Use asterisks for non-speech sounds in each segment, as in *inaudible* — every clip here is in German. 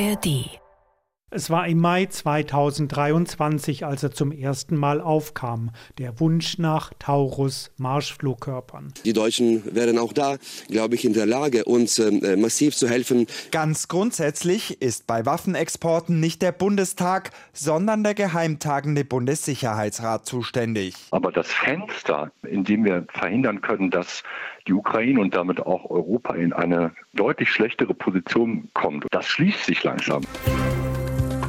ARD es war im Mai 2023, als er zum ersten Mal aufkam, der Wunsch nach Taurus-Marschflugkörpern. Die Deutschen wären auch da, glaube ich, in der Lage, uns äh, massiv zu helfen. Ganz grundsätzlich ist bei Waffenexporten nicht der Bundestag, sondern der geheimtagende Bundessicherheitsrat zuständig. Aber das Fenster, in dem wir verhindern können, dass die Ukraine und damit auch Europa in eine deutlich schlechtere Position kommt, das schließt sich langsam.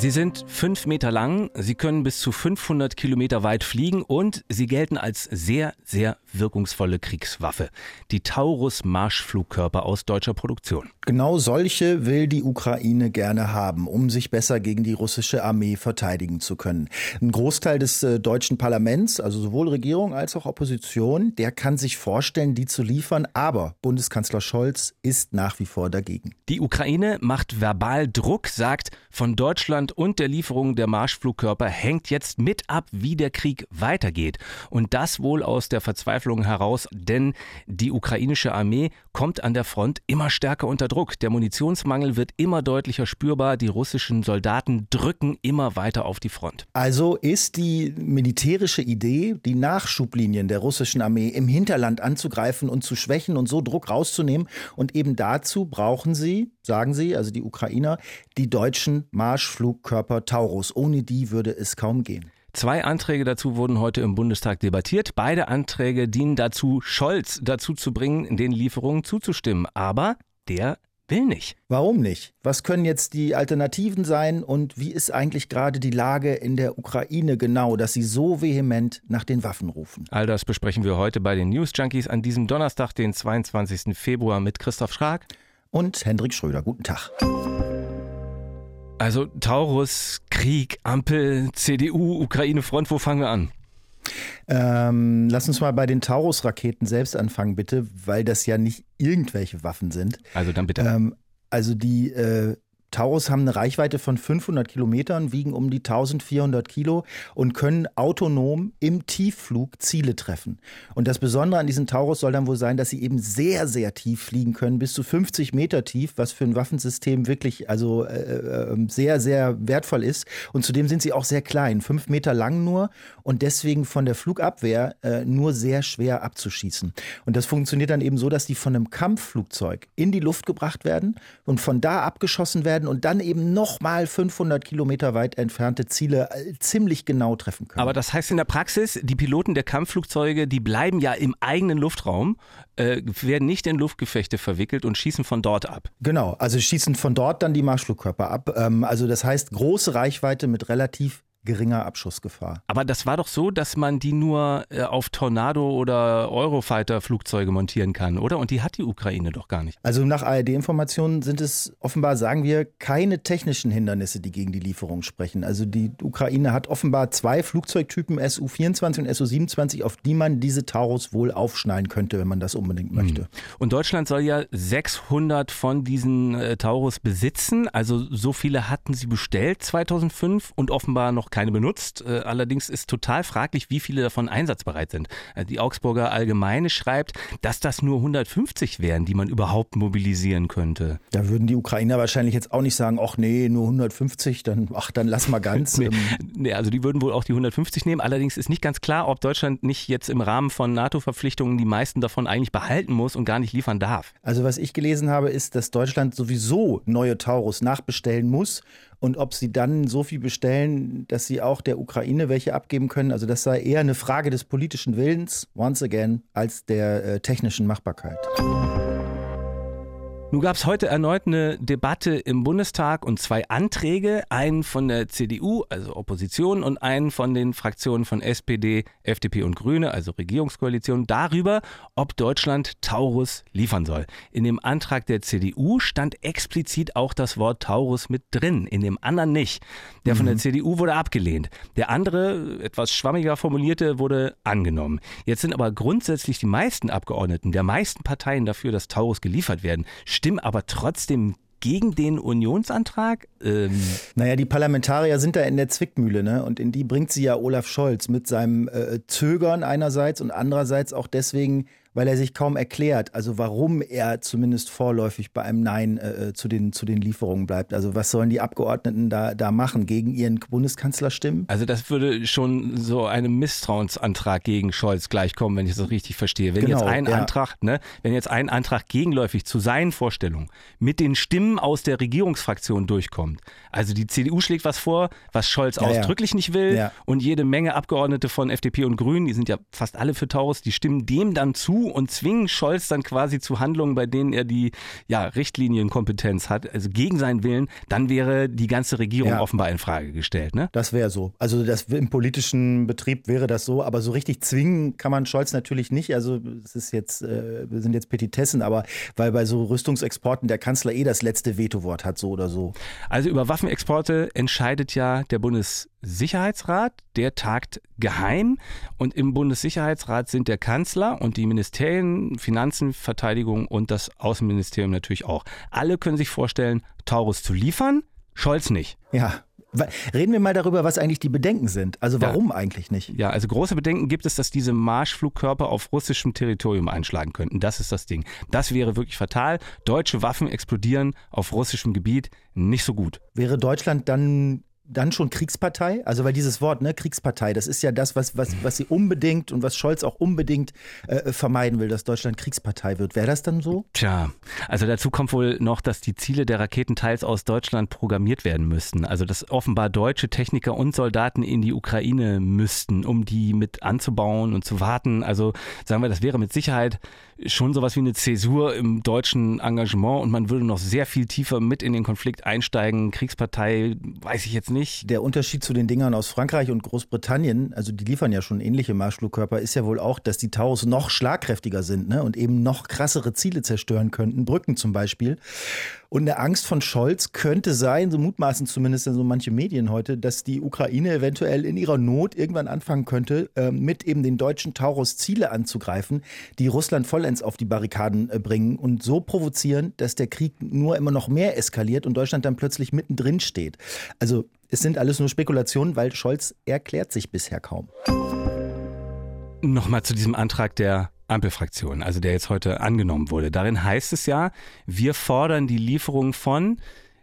Sie sind fünf Meter lang, sie können bis zu 500 Kilometer weit fliegen und sie gelten als sehr, sehr wirkungsvolle Kriegswaffe. Die Taurus-Marschflugkörper aus deutscher Produktion. Genau solche will die Ukraine gerne haben, um sich besser gegen die russische Armee verteidigen zu können. Ein Großteil des äh, deutschen Parlaments, also sowohl Regierung als auch Opposition, der kann sich vorstellen, die zu liefern, aber Bundeskanzler Scholz ist nach wie vor dagegen. Die Ukraine macht verbal Druck, sagt, von Deutschland Russland und der Lieferung der Marschflugkörper hängt jetzt mit ab, wie der Krieg weitergeht. Und das wohl aus der Verzweiflung heraus, denn die ukrainische Armee kommt an der Front immer stärker unter Druck. Der Munitionsmangel wird immer deutlicher spürbar. Die russischen Soldaten drücken immer weiter auf die Front. Also ist die militärische Idee, die Nachschublinien der russischen Armee im Hinterland anzugreifen und zu schwächen und so Druck rauszunehmen. Und eben dazu brauchen sie, sagen sie, also die Ukrainer, die deutschen Marschflug Flugkörper Taurus. Ohne die würde es kaum gehen. Zwei Anträge dazu wurden heute im Bundestag debattiert. Beide Anträge dienen dazu, Scholz dazu zu bringen, den Lieferungen zuzustimmen. Aber der will nicht. Warum nicht? Was können jetzt die Alternativen sein und wie ist eigentlich gerade die Lage in der Ukraine genau, dass sie so vehement nach den Waffen rufen? All das besprechen wir heute bei den News Junkies an diesem Donnerstag, den 22. Februar mit Christoph Schrag und Hendrik Schröder. Guten Tag. Also Taurus, Krieg, Ampel, CDU, Ukraine-Front, wo fangen wir an? Ähm, lass uns mal bei den Taurus-Raketen selbst anfangen, bitte, weil das ja nicht irgendwelche Waffen sind. Also dann bitte. Ähm, also die äh, Taurus haben eine Reichweite von 500 Kilometern, wiegen um die 1400 Kilo und können autonom im Tiefflug Ziele treffen. Und das Besondere an diesen Taurus soll dann wohl sein, dass sie eben sehr, sehr tief fliegen können, bis zu 50 Meter tief, was für ein Waffensystem wirklich also äh, äh, sehr, sehr wertvoll ist. Und zudem sind sie auch sehr klein, fünf Meter lang nur und deswegen von der Flugabwehr äh, nur sehr schwer abzuschießen. Und das funktioniert dann eben so, dass die von einem Kampfflugzeug in die Luft gebracht werden und von da abgeschossen werden werden und dann eben nochmal 500 Kilometer weit entfernte Ziele äh, ziemlich genau treffen können. Aber das heißt in der Praxis, die Piloten der Kampfflugzeuge, die bleiben ja im eigenen Luftraum, äh, werden nicht in Luftgefechte verwickelt und schießen von dort ab. Genau, also schießen von dort dann die Marschflugkörper ab. Ähm, also das heißt große Reichweite mit relativ geringer Abschussgefahr. Aber das war doch so, dass man die nur äh, auf Tornado oder Eurofighter Flugzeuge montieren kann, oder? Und die hat die Ukraine doch gar nicht. Also nach ARD-Informationen sind es offenbar, sagen wir, keine technischen Hindernisse, die gegen die Lieferung sprechen. Also die Ukraine hat offenbar zwei Flugzeugtypen Su-24 und Su-27, auf die man diese Taurus wohl aufschneiden könnte, wenn man das unbedingt möchte. Hm. Und Deutschland soll ja 600 von diesen äh, Taurus besitzen. Also so viele hatten sie bestellt 2005 und offenbar noch keine keine benutzt. Äh, allerdings ist total fraglich, wie viele davon einsatzbereit sind. Äh, die Augsburger Allgemeine schreibt, dass das nur 150 wären, die man überhaupt mobilisieren könnte. Da würden die Ukrainer wahrscheinlich jetzt auch nicht sagen, ach nee, nur 150, dann ach, dann lass mal ganz. *laughs* nee, nee, also die würden wohl auch die 150 nehmen. Allerdings ist nicht ganz klar, ob Deutschland nicht jetzt im Rahmen von NATO-Verpflichtungen die meisten davon eigentlich behalten muss und gar nicht liefern darf. Also was ich gelesen habe, ist, dass Deutschland sowieso neue Taurus nachbestellen muss und ob sie dann so viel bestellen, dass sie auch der Ukraine welche abgeben können. Also das sei eher eine Frage des politischen Willens, once again, als der äh, technischen Machbarkeit. Nun gab es heute erneut eine Debatte im Bundestag und zwei Anträge, einen von der CDU, also Opposition, und einen von den Fraktionen von SPD, FDP und Grüne, also Regierungskoalition, darüber, ob Deutschland Taurus liefern soll. In dem Antrag der CDU stand explizit auch das Wort Taurus mit drin, in dem anderen nicht. Der von der mhm. CDU wurde abgelehnt. Der andere, etwas schwammiger formulierte, wurde angenommen. Jetzt sind aber grundsätzlich die meisten Abgeordneten der meisten Parteien dafür, dass Taurus geliefert werden stimmen aber trotzdem gegen den Unionsantrag? Ähm naja, die Parlamentarier sind da in der Zwickmühle, ne? Und in die bringt sie ja Olaf Scholz mit seinem äh, Zögern einerseits und andererseits auch deswegen, weil er sich kaum erklärt, also warum er zumindest vorläufig bei einem Nein äh, äh, zu, den, zu den Lieferungen bleibt. Also was sollen die Abgeordneten da, da machen? Gegen ihren Bundeskanzler stimmen? Also das würde schon so einem Misstrauensantrag gegen Scholz gleichkommen, wenn ich das richtig verstehe. Wenn genau, jetzt ein ja. Antrag, ne, wenn jetzt ein Antrag gegenläufig zu seinen Vorstellungen mit den Stimmen aus der Regierungsfraktion durchkommt, also die CDU schlägt was vor, was Scholz ja, ausdrücklich ja. nicht will und jede Menge Abgeordnete von FDP und Grünen, die sind ja fast alle für Taurus, die stimmen dem dann zu und zwingen Scholz dann quasi zu Handlungen, bei denen er die ja, Richtlinienkompetenz hat, also gegen seinen Willen, dann wäre die ganze Regierung ja. offenbar in Frage gestellt. Ne? Das wäre so. Also das, im politischen Betrieb wäre das so, aber so richtig zwingen kann man Scholz natürlich nicht. Also es ist jetzt, äh, wir sind jetzt Petitessen, aber weil bei so Rüstungsexporten der Kanzler eh das letzte Vetowort hat, so oder so. Also über Waffenexporte entscheidet ja der Bundes Sicherheitsrat, der tagt geheim und im Bundessicherheitsrat sind der Kanzler und die Ministerien Finanzen, Verteidigung und das Außenministerium natürlich auch. Alle können sich vorstellen, Taurus zu liefern, Scholz nicht. Ja, Reden wir mal darüber, was eigentlich die Bedenken sind. Also warum ja. eigentlich nicht? Ja, also große Bedenken gibt es, dass diese Marschflugkörper auf russischem Territorium einschlagen könnten. Das ist das Ding. Das wäre wirklich fatal. Deutsche Waffen explodieren auf russischem Gebiet nicht so gut. Wäre Deutschland dann dann schon Kriegspartei? Also weil dieses Wort, ne, Kriegspartei, das ist ja das, was, was, was sie unbedingt und was Scholz auch unbedingt äh, vermeiden will, dass Deutschland Kriegspartei wird. Wäre das dann so? Tja, also dazu kommt wohl noch, dass die Ziele der Raketen teils aus Deutschland programmiert werden müssten. Also dass offenbar deutsche Techniker und Soldaten in die Ukraine müssten, um die mit anzubauen und zu warten. Also sagen wir, das wäre mit Sicherheit schon sowas wie eine Zäsur im deutschen Engagement und man würde noch sehr viel tiefer mit in den Konflikt einsteigen. Kriegspartei weiß ich jetzt nicht. Der Unterschied zu den Dingern aus Frankreich und Großbritannien, also die liefern ja schon ähnliche Marschflugkörper, ist ja wohl auch, dass die Taurus noch schlagkräftiger sind ne? und eben noch krassere Ziele zerstören könnten, Brücken zum Beispiel. Und eine Angst von Scholz könnte sein, so mutmaßen zumindest in so manche Medien heute, dass die Ukraine eventuell in ihrer Not irgendwann anfangen könnte, äh, mit eben den deutschen Taurus Ziele anzugreifen, die Russland vollends auf die Barrikaden äh, bringen und so provozieren, dass der Krieg nur immer noch mehr eskaliert und Deutschland dann plötzlich mittendrin steht. Also es sind alles nur Spekulationen, weil Scholz erklärt sich bisher kaum. Nochmal zu diesem Antrag der Ampelfraktion, also der jetzt heute angenommen wurde. Darin heißt es ja, wir fordern die Lieferung von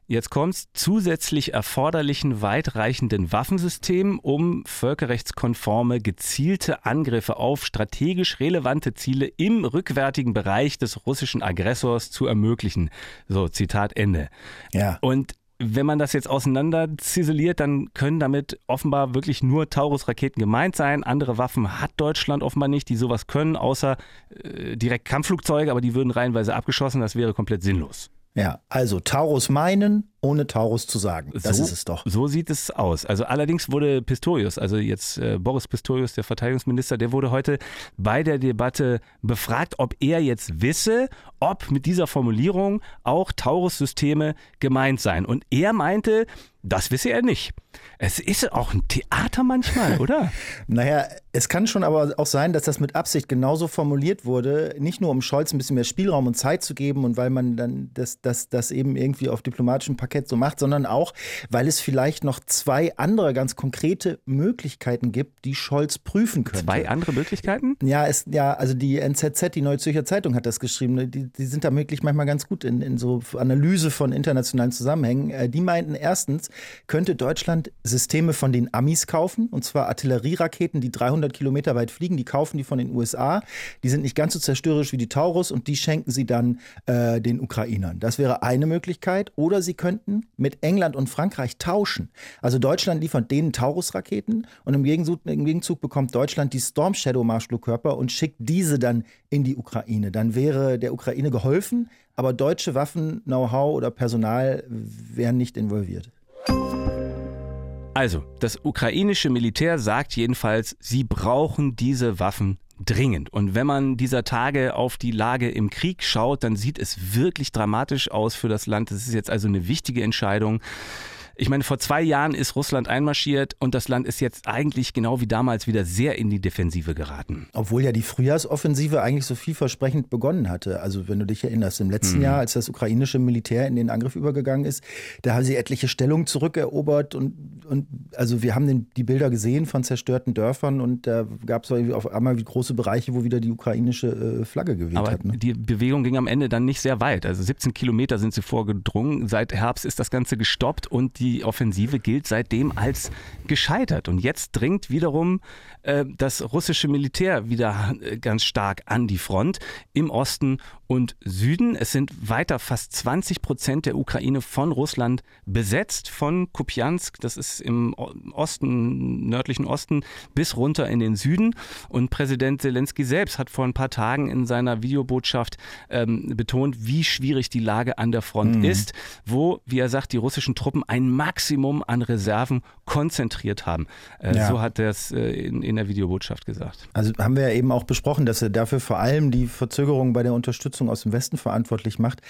Jetzt kommt's zusätzlich erforderlichen weitreichenden Waffensystemen, um völkerrechtskonforme gezielte Angriffe auf strategisch relevante Ziele im rückwärtigen Bereich des russischen Aggressors zu ermöglichen. So, Zitat Ende. Ja. Und wenn man das jetzt auseinander ziseliert, dann können damit offenbar wirklich nur Taurus-Raketen gemeint sein. Andere Waffen hat Deutschland offenbar nicht, die sowas können, außer äh, direkt Kampfflugzeuge, aber die würden reihenweise abgeschossen. Das wäre komplett sinnlos. Ja, also Taurus meinen, ohne Taurus zu sagen. Das so, ist es doch. So sieht es aus. Also allerdings wurde Pistorius, also jetzt äh, Boris Pistorius, der Verteidigungsminister, der wurde heute bei der Debatte befragt, ob er jetzt wisse, ob mit dieser Formulierung auch Taurus-Systeme gemeint seien. Und er meinte, das wisse er nicht. Es ist auch ein Theater manchmal, *laughs* oder? naja, es kann schon aber auch sein, dass das mit Absicht genauso formuliert wurde, nicht nur um Scholz ein bisschen mehr Spielraum und Zeit zu geben und weil man dann das, das, das eben irgendwie auf diplomatischem Parkett so macht, sondern auch, weil es vielleicht noch zwei andere ganz konkrete Möglichkeiten gibt, die Scholz prüfen könnte. Zwei andere Möglichkeiten? Ja, es, ja also die NZZ, die Neue Zürcher Zeitung hat das geschrieben, die, die sind da wirklich manchmal ganz gut in, in so Analyse von internationalen Zusammenhängen. Äh, die meinten erstens, könnte Deutschland Systeme von den Amis kaufen, und zwar Artillerieraketen, die 300 Kilometer weit fliegen, die kaufen die von den USA. Die sind nicht ganz so zerstörerisch wie die Taurus und die schenken sie dann äh, den Ukrainern. Das wäre eine Möglichkeit. Oder sie könnten mit England und Frankreich tauschen. Also Deutschland liefert denen Taurus-Raketen und im Gegenzug, im Gegenzug bekommt Deutschland die Storm Shadow Marschflugkörper und schickt diese dann in die Ukraine. Dann wäre der Ukraine geholfen, aber deutsche Waffen, Know-how oder Personal wären nicht involviert. Also, das ukrainische Militär sagt jedenfalls, sie brauchen diese Waffen dringend. Und wenn man dieser Tage auf die Lage im Krieg schaut, dann sieht es wirklich dramatisch aus für das Land. Das ist jetzt also eine wichtige Entscheidung. Ich meine, vor zwei Jahren ist Russland einmarschiert und das Land ist jetzt eigentlich genau wie damals wieder sehr in die Defensive geraten. Obwohl ja die Frühjahrsoffensive eigentlich so vielversprechend begonnen hatte. Also wenn du dich erinnerst, im letzten mhm. Jahr, als das ukrainische Militär in den Angriff übergegangen ist, da haben sie etliche Stellungen zurückerobert und, und also wir haben den, die Bilder gesehen von zerstörten Dörfern und da gab es auf einmal große Bereiche, wo wieder die ukrainische äh, Flagge geweht Aber hat. Ne? Die Bewegung ging am Ende dann nicht sehr weit. Also 17 Kilometer sind sie vorgedrungen. Seit Herbst ist das Ganze gestoppt und die Offensive gilt seitdem als gescheitert. Und jetzt dringt wiederum äh, das russische Militär wieder äh, ganz stark an die Front im Osten und Süden. Es sind weiter fast 20 Prozent der Ukraine von Russland besetzt, von Kupiansk, das ist im Osten, nördlichen Osten, bis runter in den Süden. Und Präsident Zelensky selbst hat vor ein paar Tagen in seiner Videobotschaft ähm, betont, wie schwierig die Lage an der Front mhm. ist, wo, wie er sagt, die russischen Truppen ein Maximum an Reserven konzentriert haben. Äh, ja. So hat er es äh, in, in der Videobotschaft gesagt. Also haben wir ja eben auch besprochen, dass er dafür vor allem die Verzögerung bei der Unterstützung aus dem Westen verantwortlich macht.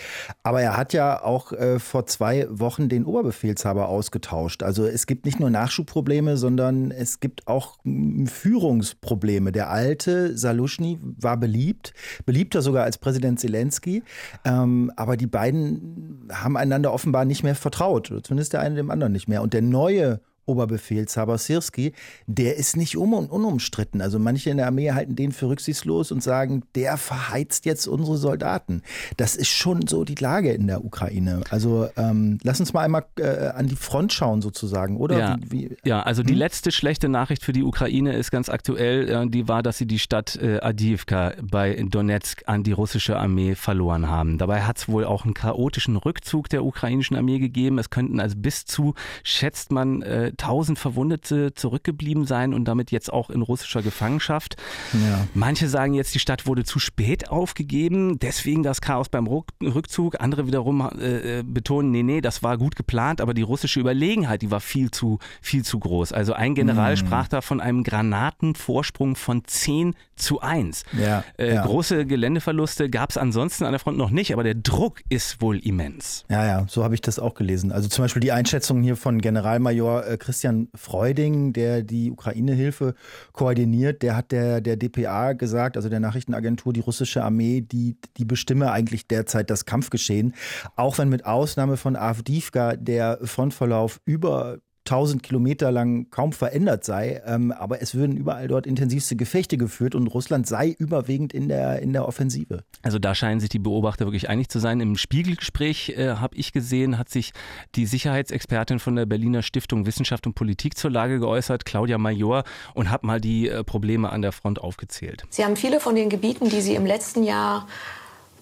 Aber er hat ja auch äh, vor zwei Wochen den Oberbefehlshaber ausgetauscht. Also es gibt nicht nur Nachschubprobleme, sondern es gibt auch Führungsprobleme. Der alte Saluschny war beliebt, beliebter sogar als Präsident Zelensky. Ähm, aber die beiden haben einander offenbar nicht mehr vertraut. Zumindest der eine dem anderen nicht mehr. Und der neue Oberbefehlshaber Sirski, der ist nicht um und unumstritten. Also manche in der Armee halten den für rücksichtslos und sagen, der verheizt jetzt unsere Soldaten. Das ist schon so die Lage in der Ukraine. Also ähm, lass uns mal einmal äh, an die Front schauen sozusagen, oder? Ja, wie, wie, ja also hm? die letzte schlechte Nachricht für die Ukraine ist ganz aktuell, äh, die war, dass sie die Stadt äh, Adivka bei Donetsk an die russische Armee verloren haben. Dabei hat es wohl auch einen chaotischen Rückzug der ukrainischen Armee gegeben. Es könnten also bis zu, schätzt man, äh, 1000 Verwundete zurückgeblieben sein und damit jetzt auch in russischer Gefangenschaft. Ja. Manche sagen jetzt, die Stadt wurde zu spät aufgegeben, deswegen das Chaos beim Rückzug. Andere wiederum äh, äh, betonen, nee, nee, das war gut geplant, aber die russische Überlegenheit, die war viel zu, viel zu groß. Also ein General mhm. sprach da von einem Granatenvorsprung von 10 zu 1. Ja, äh, ja. Große Geländeverluste gab es ansonsten an der Front noch nicht, aber der Druck ist wohl immens. Ja, ja, so habe ich das auch gelesen. Also zum Beispiel die Einschätzung hier von Generalmajor äh, Christian Freuding, der die Ukraine-Hilfe koordiniert, der hat der, der DPA gesagt, also der Nachrichtenagentur, die russische Armee, die, die bestimme eigentlich derzeit das Kampfgeschehen. Auch wenn mit Ausnahme von Avdivka der Frontverlauf über 1000 Kilometer lang kaum verändert sei. Ähm, aber es würden überall dort intensivste Gefechte geführt und Russland sei überwiegend in der, in der Offensive. Also da scheinen sich die Beobachter wirklich einig zu sein. Im Spiegelgespräch äh, habe ich gesehen, hat sich die Sicherheitsexpertin von der Berliner Stiftung Wissenschaft und Politik zur Lage geäußert, Claudia Major, und hat mal die äh, Probleme an der Front aufgezählt. Sie haben viele von den Gebieten, die Sie im letzten Jahr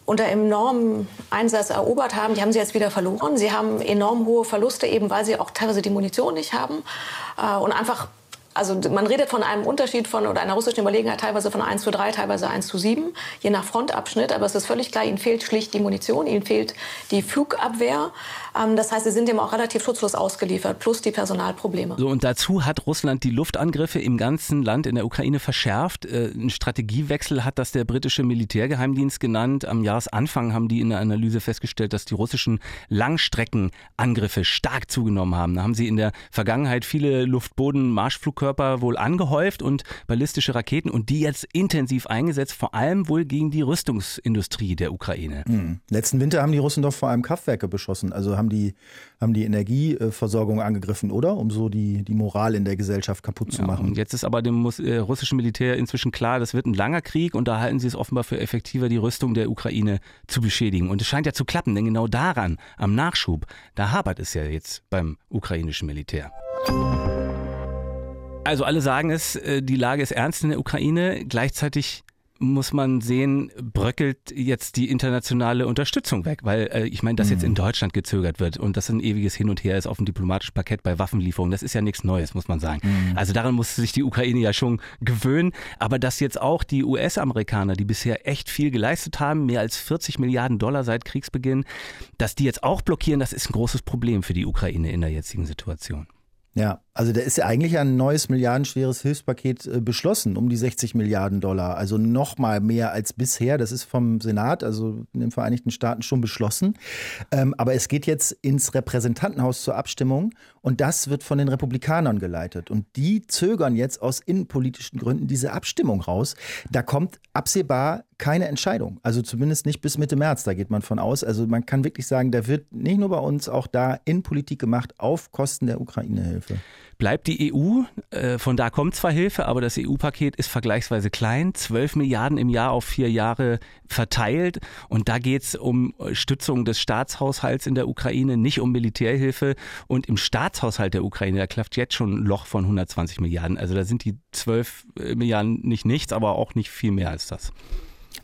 unter enormem Einsatz erobert haben, die haben sie jetzt wieder verloren. Sie haben enorm hohe Verluste, eben weil sie auch teilweise die Munition nicht haben äh, und einfach also man redet von einem Unterschied von oder einer russischen Überlegenheit teilweise von 1 zu 3, teilweise 1 zu 7, je nach Frontabschnitt. Aber es ist völlig klar, ihnen fehlt schlicht die Munition, ihnen fehlt die Flugabwehr. Ähm, das heißt, sie sind dem auch relativ schutzlos ausgeliefert, plus die Personalprobleme. So, und dazu hat Russland die Luftangriffe im ganzen Land in der Ukraine verschärft. Äh, ein Strategiewechsel hat das der britische Militärgeheimdienst genannt. Am Jahresanfang haben die in der Analyse festgestellt, dass die russischen Langstreckenangriffe stark zugenommen haben. Da haben sie in der Vergangenheit viele Luftboden-Marschflugkörper Flugkörper wohl angehäuft und ballistische Raketen und die jetzt intensiv eingesetzt, vor allem wohl gegen die Rüstungsindustrie der Ukraine. Mhm. Letzten Winter haben die Russen doch vor allem Kraftwerke beschossen, also haben die, haben die Energieversorgung angegriffen, oder? Um so die, die Moral in der Gesellschaft kaputt zu ja, machen. jetzt ist aber dem äh, russischen Militär inzwischen klar, das wird ein langer Krieg und da halten sie es offenbar für effektiver, die Rüstung der Ukraine zu beschädigen. Und es scheint ja zu klappen, denn genau daran, am Nachschub, da hapert es ja jetzt beim ukrainischen Militär. Also alle sagen es, äh, die Lage ist ernst in der Ukraine. Gleichzeitig muss man sehen, bröckelt jetzt die internationale Unterstützung weg, weil äh, ich meine, dass jetzt in mhm. Deutschland gezögert wird und das ein ewiges Hin und Her ist auf dem diplomatischen Parkett bei Waffenlieferungen, das ist ja nichts Neues, muss man sagen. Mhm. Also daran musste sich die Ukraine ja schon gewöhnen, aber dass jetzt auch die US-Amerikaner, die bisher echt viel geleistet haben, mehr als 40 Milliarden Dollar seit Kriegsbeginn, dass die jetzt auch blockieren, das ist ein großes Problem für die Ukraine in der jetzigen Situation. Ja, Also da ist ja eigentlich ein neues milliardenschweres Hilfspaket äh, beschlossen, um die 60 Milliarden Dollar. Also noch mal mehr als bisher. Das ist vom Senat, also in den Vereinigten Staaten schon beschlossen. Ähm, aber es geht jetzt ins Repräsentantenhaus zur Abstimmung und das wird von den Republikanern geleitet. Und die zögern jetzt aus innenpolitischen Gründen diese Abstimmung raus. Da kommt absehbar keine Entscheidung. Also zumindest nicht bis Mitte März, da geht man von aus. Also man kann wirklich sagen, da wird nicht nur bei uns auch da Innenpolitik gemacht auf Kosten der Ukraine-Hilfe bleibt die EU. Äh, von da kommt zwar Hilfe, aber das EU-Paket ist vergleichsweise klein. 12 Milliarden im Jahr auf vier Jahre verteilt. Und da geht es um Stützung des Staatshaushalts in der Ukraine, nicht um Militärhilfe. Und im Staatshaushalt der Ukraine, da klafft jetzt schon ein Loch von 120 Milliarden. Also da sind die 12 äh, Milliarden nicht nichts, aber auch nicht viel mehr als das.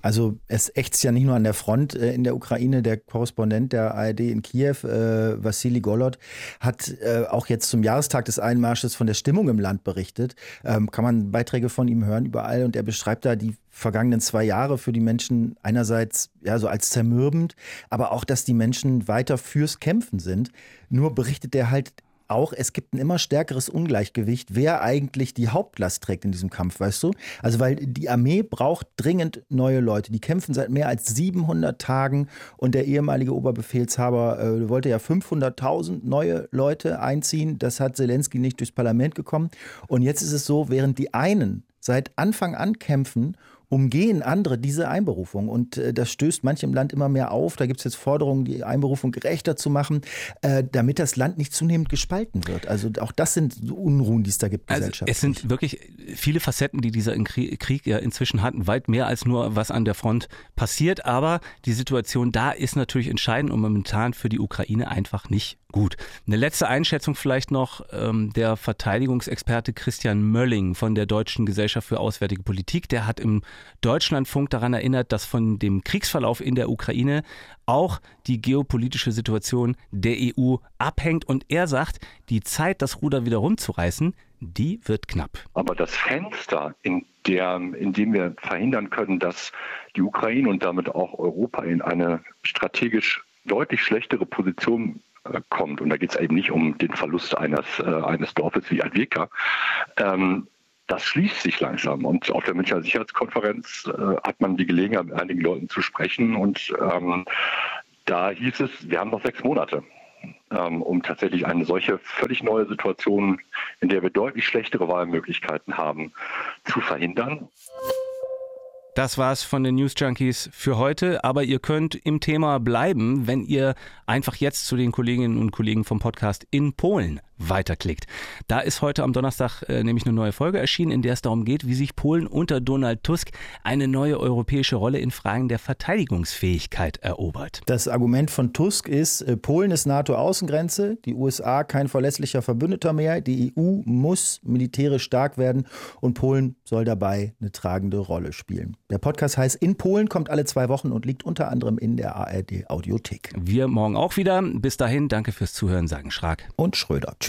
Also es ächzt ja nicht nur an der Front äh, in der Ukraine. Der Korrespondent der ARD in Kiew, äh, Vassili Golod, hat äh, auch jetzt zum Jahrestag des Einmarsches von der Stimmung im Land berichtet. Ähm, kann man Beiträge von ihm hören überall und er beschreibt da die vergangenen zwei Jahre für die Menschen einerseits ja so als zermürbend, aber auch, dass die Menschen weiter fürs Kämpfen sind. Nur berichtet er halt auch, es gibt ein immer stärkeres Ungleichgewicht, wer eigentlich die Hauptlast trägt in diesem Kampf, weißt du? Also, weil die Armee braucht dringend neue Leute. Die kämpfen seit mehr als 700 Tagen und der ehemalige Oberbefehlshaber äh, wollte ja 500.000 neue Leute einziehen. Das hat Zelensky nicht durchs Parlament gekommen. Und jetzt ist es so, während die einen seit Anfang an kämpfen umgehen andere diese Einberufung. Und äh, das stößt manchem Land immer mehr auf. Da gibt es jetzt Forderungen, die Einberufung gerechter zu machen, äh, damit das Land nicht zunehmend gespalten wird. Also auch das sind Unruhen, die es da gibt also Es sind wirklich viele Facetten, die dieser Krieg ja inzwischen hat, weit mehr als nur, was an der Front passiert. Aber die Situation da ist natürlich entscheidend und momentan für die Ukraine einfach nicht Gut. Eine letzte Einschätzung vielleicht noch. Ähm, der Verteidigungsexperte Christian Mölling von der Deutschen Gesellschaft für Auswärtige Politik, der hat im Deutschlandfunk daran erinnert, dass von dem Kriegsverlauf in der Ukraine auch die geopolitische Situation der EU abhängt. Und er sagt, die Zeit, das Ruder wieder rumzureißen, die wird knapp. Aber das Fenster, in, der, in dem wir verhindern können, dass die Ukraine und damit auch Europa in eine strategisch deutlich schlechtere Position äh, kommt. Und da geht es eben nicht um den Verlust eines, äh, eines Dorfes wie Advika. Ähm, das schließt sich langsam. Und auf der Münchner Sicherheitskonferenz äh, hat man die Gelegenheit, mit einigen Leuten zu sprechen. Und ähm, da hieß es, wir haben noch sechs Monate, ähm, um tatsächlich eine solche völlig neue Situation, in der wir deutlich schlechtere Wahlmöglichkeiten haben, zu verhindern. Das war's von den News Junkies für heute, aber ihr könnt im Thema bleiben, wenn ihr einfach jetzt zu den Kolleginnen und Kollegen vom Podcast in Polen weiterklickt. Da ist heute am Donnerstag äh, nämlich eine neue Folge erschienen, in der es darum geht, wie sich Polen unter Donald Tusk eine neue europäische Rolle in Fragen der Verteidigungsfähigkeit erobert. Das Argument von Tusk ist, äh, Polen ist NATO-Außengrenze, die USA kein verlässlicher Verbündeter mehr, die EU muss militärisch stark werden und Polen soll dabei eine tragende Rolle spielen. Der Podcast heißt In Polen, kommt alle zwei Wochen und liegt unter anderem in der ARD Audiothek. Wir morgen auch wieder. Bis dahin, danke fürs Zuhören, sagen Schrag und Schröder. Tschüss.